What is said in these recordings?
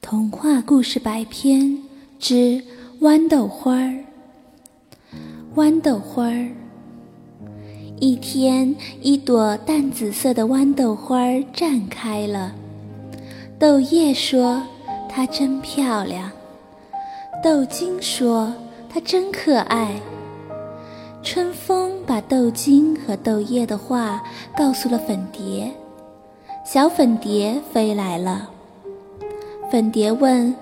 童话故事百篇之豌豆花儿。豌豆花儿。一天，一朵淡紫色的豌豆花儿绽开了。豆叶说：“它真漂亮。”豆茎说：“它真可爱。”春风把豆茎和豆叶的话告诉了粉蝶。小粉蝶飞来了。粉蝶问：“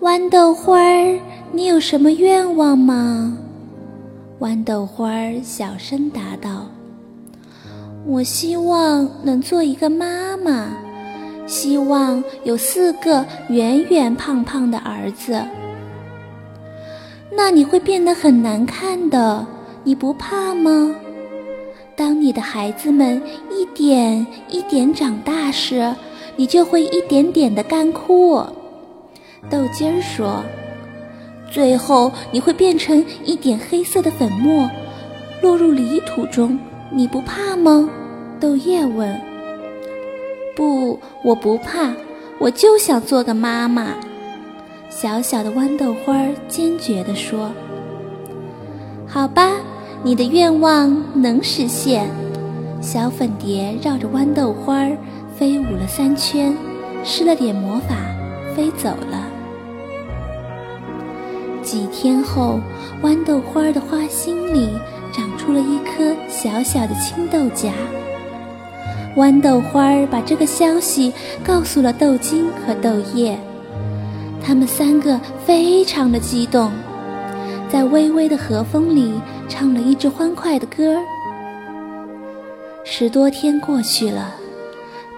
豌豆花儿，你有什么愿望吗？”豌豆花儿小声答道：“我希望能做一个妈妈，希望有四个圆圆胖胖的儿子。那你会变得很难看的，你不怕吗？当你的孩子们一点一点长大时。”你就会一点点的干枯，豆尖儿说：“最后你会变成一点黑色的粉末，落入泥土中。你不怕吗？”豆叶问。“不，我不怕，我就想做个妈妈。”小小的豌豆花儿坚决地说。“好吧，你的愿望能实现。”小粉蝶绕着豌豆花儿。飞舞了三圈，施了点魔法，飞走了。几天后，豌豆花的花心里长出了一颗小小的青豆荚。豌豆花把这个消息告诉了豆茎和豆叶，他们三个非常的激动，在微微的和风里唱了一支欢快的歌。十多天过去了。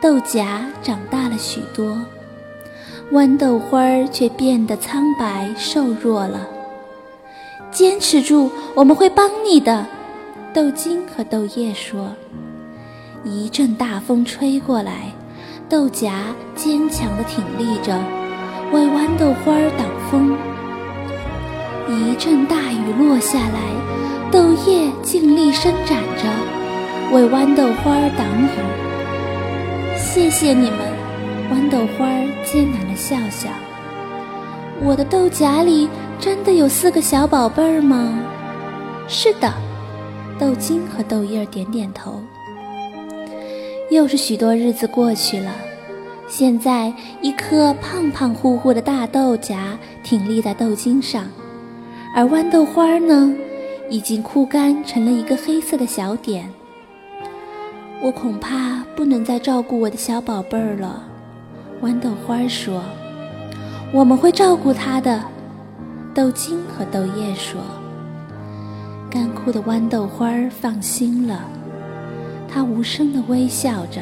豆荚长大了许多，豌豆花儿却变得苍白瘦弱了。坚持住，我们会帮你的。豆茎和豆叶说。一阵大风吹过来，豆荚坚强地挺立着，为豌豆花儿挡风。一阵大雨落下来，豆叶尽力伸展着，为豌豆花儿挡雨。谢谢你们，豌豆花艰难的笑笑。我的豆荚里真的有四个小宝贝儿吗？是的，豆茎和豆叶点点头。又是许多日子过去了，现在一颗胖胖乎乎的大豆荚挺立在豆茎上，而豌豆花呢，已经枯干成了一个黑色的小点。我恐怕不能再照顾我的小宝贝儿了，豌豆花说：“我们会照顾他的。”豆茎和豆叶说：“干枯的豌豆花放心了。”它无声地微笑着，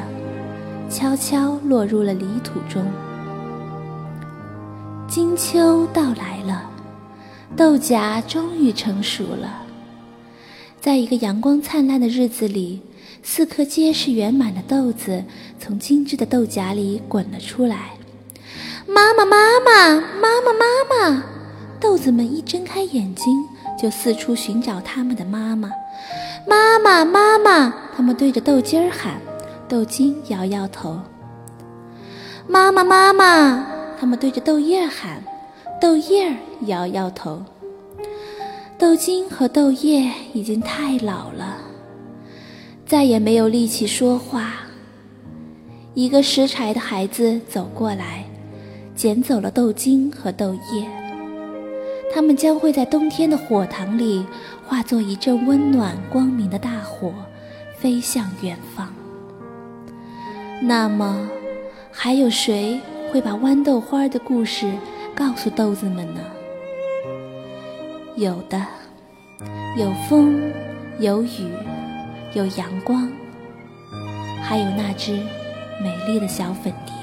悄悄落入了泥土中。金秋到来了，豆荚终于成熟了。在一个阳光灿烂的日子里。四颗结实圆满的豆子从精致的豆荚里滚了出来。妈妈，妈妈，妈妈，妈妈！豆子们一睁开眼睛，就四处寻找他们的妈妈。妈妈，妈妈！他们对着豆尖儿喊。豆茎摇摇头。妈妈，妈妈！他们对着豆叶喊。豆叶儿摇摇头。豆茎和豆叶已经太老了。再也没有力气说话。一个拾柴的孩子走过来，捡走了豆茎和豆叶。它们将会在冬天的火塘里化作一阵温暖光明的大火，飞向远方。那么，还有谁会把豌豆花的故事告诉豆子们呢？有的，有风，有雨。有阳光，还有那只美丽的小粉蝶。